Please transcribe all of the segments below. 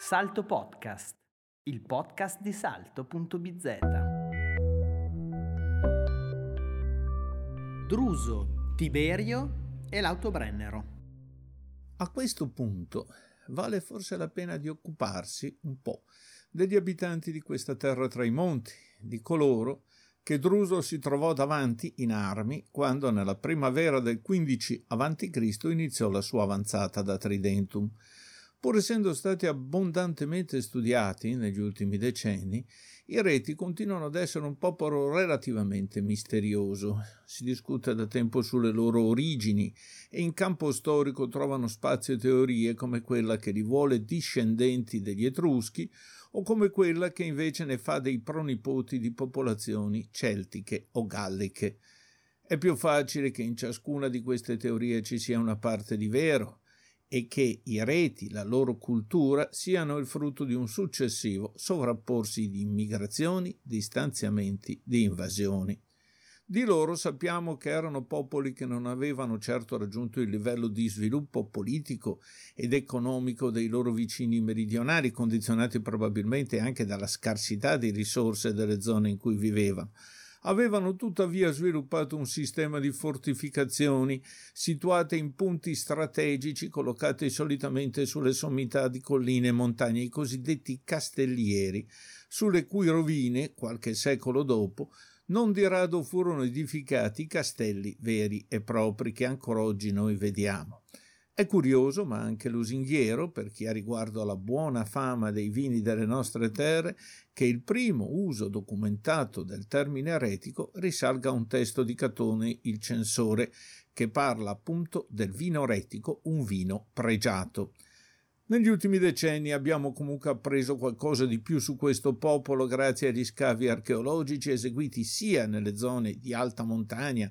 Salto Podcast, il podcast di salto.bz. Druso, Tiberio e l'Autobrennero. A questo punto vale forse la pena di occuparsi un po' degli abitanti di questa terra tra i monti, di coloro che Druso si trovò davanti in armi quando nella primavera del 15 a.C. iniziò la sua avanzata da Tridentum Pur essendo stati abbondantemente studiati negli ultimi decenni, i reti continuano ad essere un popolo relativamente misterioso. Si discute da tempo sulle loro origini e in campo storico trovano spazio teorie come quella che li vuole discendenti degli Etruschi o come quella che invece ne fa dei pronipoti di popolazioni celtiche o galliche. È più facile che in ciascuna di queste teorie ci sia una parte di vero, e che i reti, la loro cultura, siano il frutto di un successivo sovrapporsi di immigrazioni, di stanziamenti, di invasioni. Di loro sappiamo che erano popoli che non avevano certo raggiunto il livello di sviluppo politico ed economico dei loro vicini meridionali, condizionati probabilmente anche dalla scarsità di risorse delle zone in cui vivevano, avevano tuttavia sviluppato un sistema di fortificazioni situate in punti strategici collocati solitamente sulle sommità di colline e montagne, i cosiddetti castellieri, sulle cui rovine, qualche secolo dopo, non di rado furono edificati i castelli veri e propri che ancora oggi noi vediamo. È curioso, ma anche lusinghiero, per chi ha riguardo alla buona fama dei vini delle nostre terre, che il primo uso documentato del termine eretico risalga a un testo di Catone il censore, che parla appunto del vino eretico, un vino pregiato. Negli ultimi decenni abbiamo comunque appreso qualcosa di più su questo popolo grazie agli scavi archeologici eseguiti sia nelle zone di alta montagna,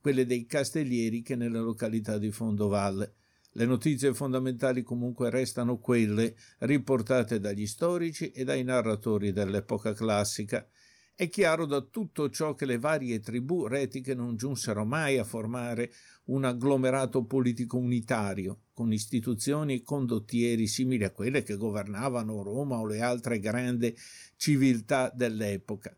quelle dei castellieri, che nelle località di fondovalle. Le notizie fondamentali comunque restano quelle riportate dagli storici e dai narratori dell'epoca classica. È chiaro da tutto ciò che le varie tribù retiche non giunsero mai a formare un agglomerato politico unitario, con istituzioni e condottieri simili a quelle che governavano Roma o le altre grandi civiltà dell'epoca.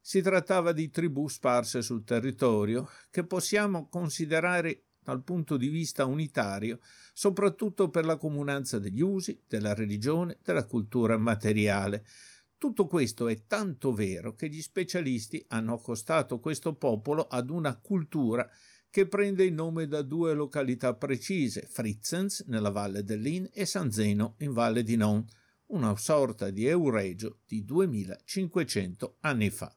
Si trattava di tribù sparse sul territorio che possiamo considerare dal punto di vista unitario, soprattutto per la comunanza degli usi, della religione, della cultura materiale. Tutto questo è tanto vero che gli specialisti hanno accostato questo popolo ad una cultura che prende il nome da due località precise, Fritzens nella valle dell'Inn e San Zeno in valle di Non, una sorta di Euregio di 2500 anni fa.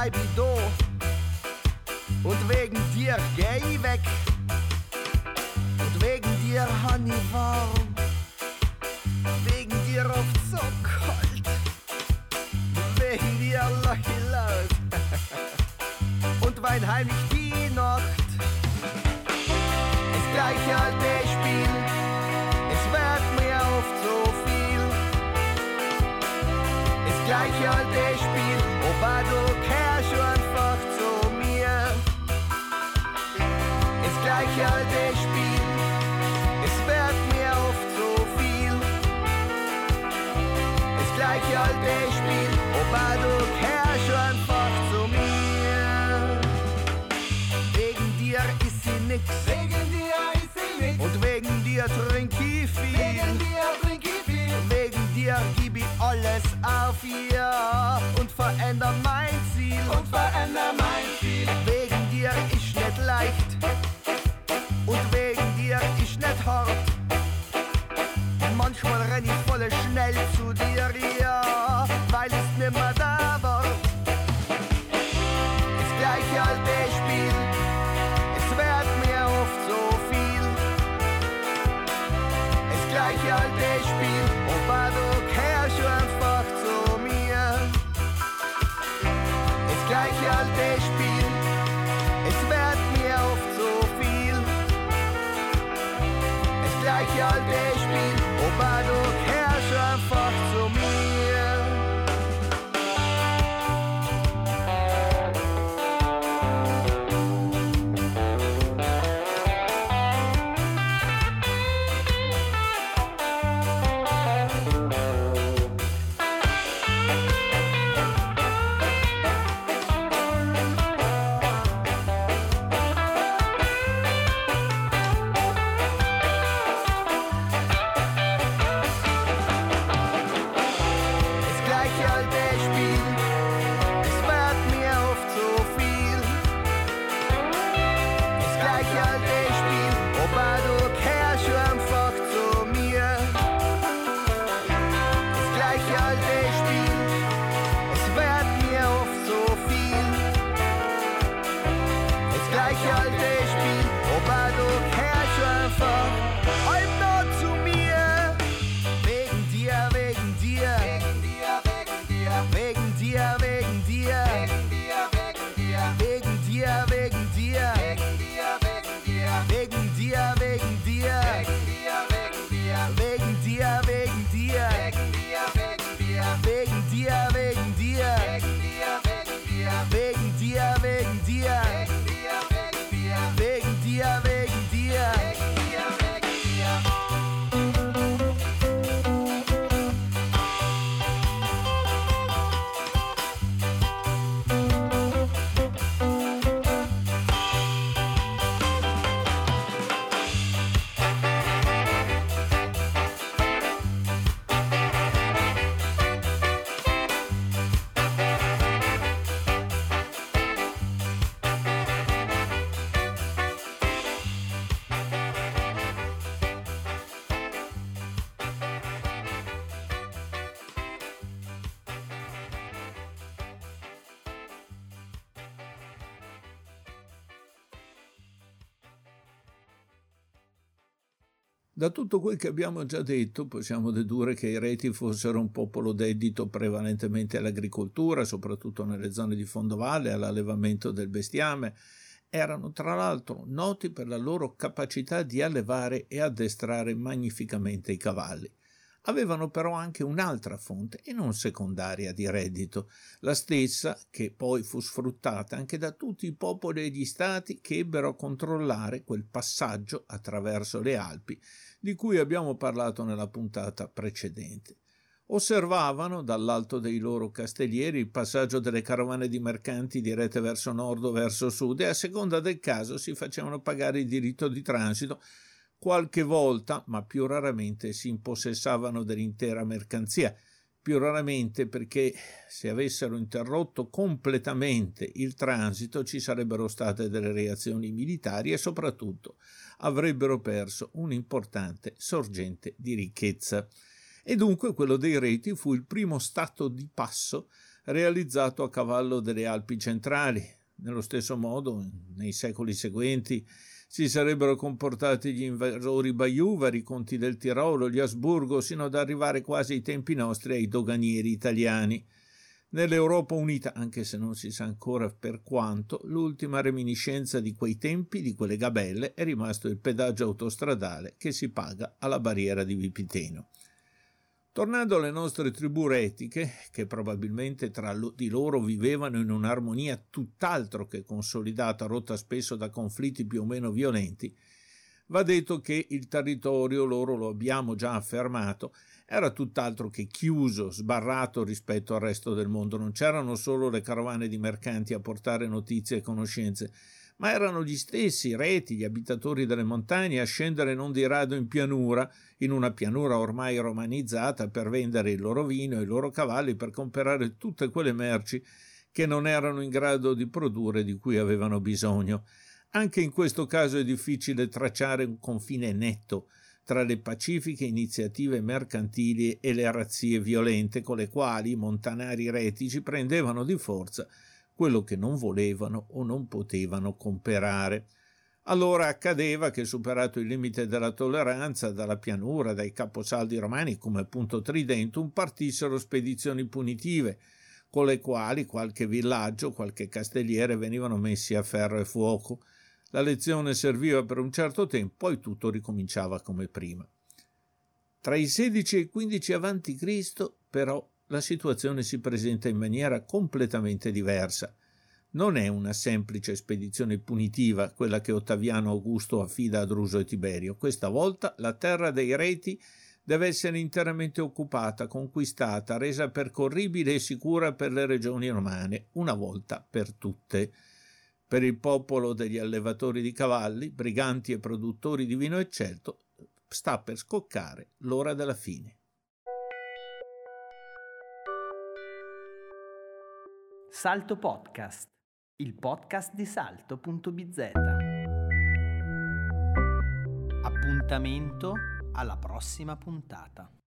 Bleib ich da. Und wegen dir geh ich weg. Und wegen dir han ich warm. Wegen dir oft so kalt. Wegen dir lach ich laut. Und wein heimlich die Nacht. Das gleiche alte gleiche alte Spiel, es wird mir oft so viel. Das gleiche alte Spiel, aber du kehrst einfach zu mir. Wegen dir ist sie nix. Wegen dir ist sie nix. Und wegen dir trink ich viel. Wegen dir gleich alt ich bin, ob er doch Herrschaft zu mir. Da tutto quel che abbiamo già detto possiamo dedurre che i reti fossero un popolo dedito prevalentemente all'agricoltura, soprattutto nelle zone di fondovalle, all'allevamento del bestiame. Erano tra l'altro noti per la loro capacità di allevare e addestrare magnificamente i cavalli. Avevano però anche un'altra fonte e non secondaria di reddito, la stessa che poi fu sfruttata anche da tutti i popoli e gli stati che ebbero a controllare quel passaggio attraverso le Alpi di cui abbiamo parlato nella puntata precedente. Osservavano dall'alto dei loro castellieri il passaggio delle carovane di mercanti dirette verso nord o verso sud e a seconda del caso si facevano pagare il diritto di transito qualche volta, ma più raramente, si impossessavano dell'intera mercanzia, più raramente perché se avessero interrotto completamente il transito ci sarebbero state delle reazioni militari e soprattutto avrebbero perso un'importante sorgente di ricchezza. E dunque quello dei reti fu il primo stato di passo realizzato a cavallo delle Alpi centrali. Nello stesso modo, nei secoli seguenti, si sarebbero comportati gli invasori baiuvari, i conti del Tirolo, gli Asburgo, sino ad arrivare quasi ai tempi nostri ai doganieri italiani. Nell'Europa unita, anche se non si sa ancora per quanto, l'ultima reminiscenza di quei tempi, di quelle gabelle, è rimasto il pedaggio autostradale che si paga alla barriera di Vipiteno. Tornando alle nostre tribù retiche, che probabilmente tra di loro vivevano in un'armonia tutt'altro che consolidata, rotta spesso da conflitti più o meno violenti, va detto che il territorio, loro lo abbiamo già affermato, era tutt'altro che chiuso, sbarrato rispetto al resto del mondo. Non c'erano solo le carovane di mercanti a portare notizie e conoscenze, ma erano gli stessi reti, gli abitatori delle montagne a scendere non di rado in pianura, in una pianura ormai romanizzata, per vendere il loro vino e i loro cavalli, per comprare tutte quelle merci che non erano in grado di produrre di cui avevano bisogno. Anche in questo caso è difficile tracciare un confine netto tra le pacifiche iniziative mercantili e le razzie violente con le quali i montanari retici prendevano di forza quello che non volevano o non potevano comperare. Allora accadeva che, superato il limite della tolleranza, dalla pianura, dai caposaldi romani come appunto Tridentum, partissero spedizioni punitive, con le quali qualche villaggio, qualche castelliere venivano messi a ferro e fuoco. La lezione serviva per un certo tempo, poi tutto ricominciava come prima. Tra i 16 e i 15 a.C., però, la situazione si presenta in maniera completamente diversa. Non è una semplice spedizione punitiva quella che Ottaviano Augusto affida a Druso e Tiberio. Questa volta la terra dei reti deve essere interamente occupata, conquistata, resa percorribile e sicura per le regioni romane, una volta per tutte. Per il popolo degli allevatori di cavalli, briganti e produttori di vino eccelto, sta per scoccare l'ora della fine. Salto Podcast, il podcast di salto.bz. Appuntamento alla prossima puntata.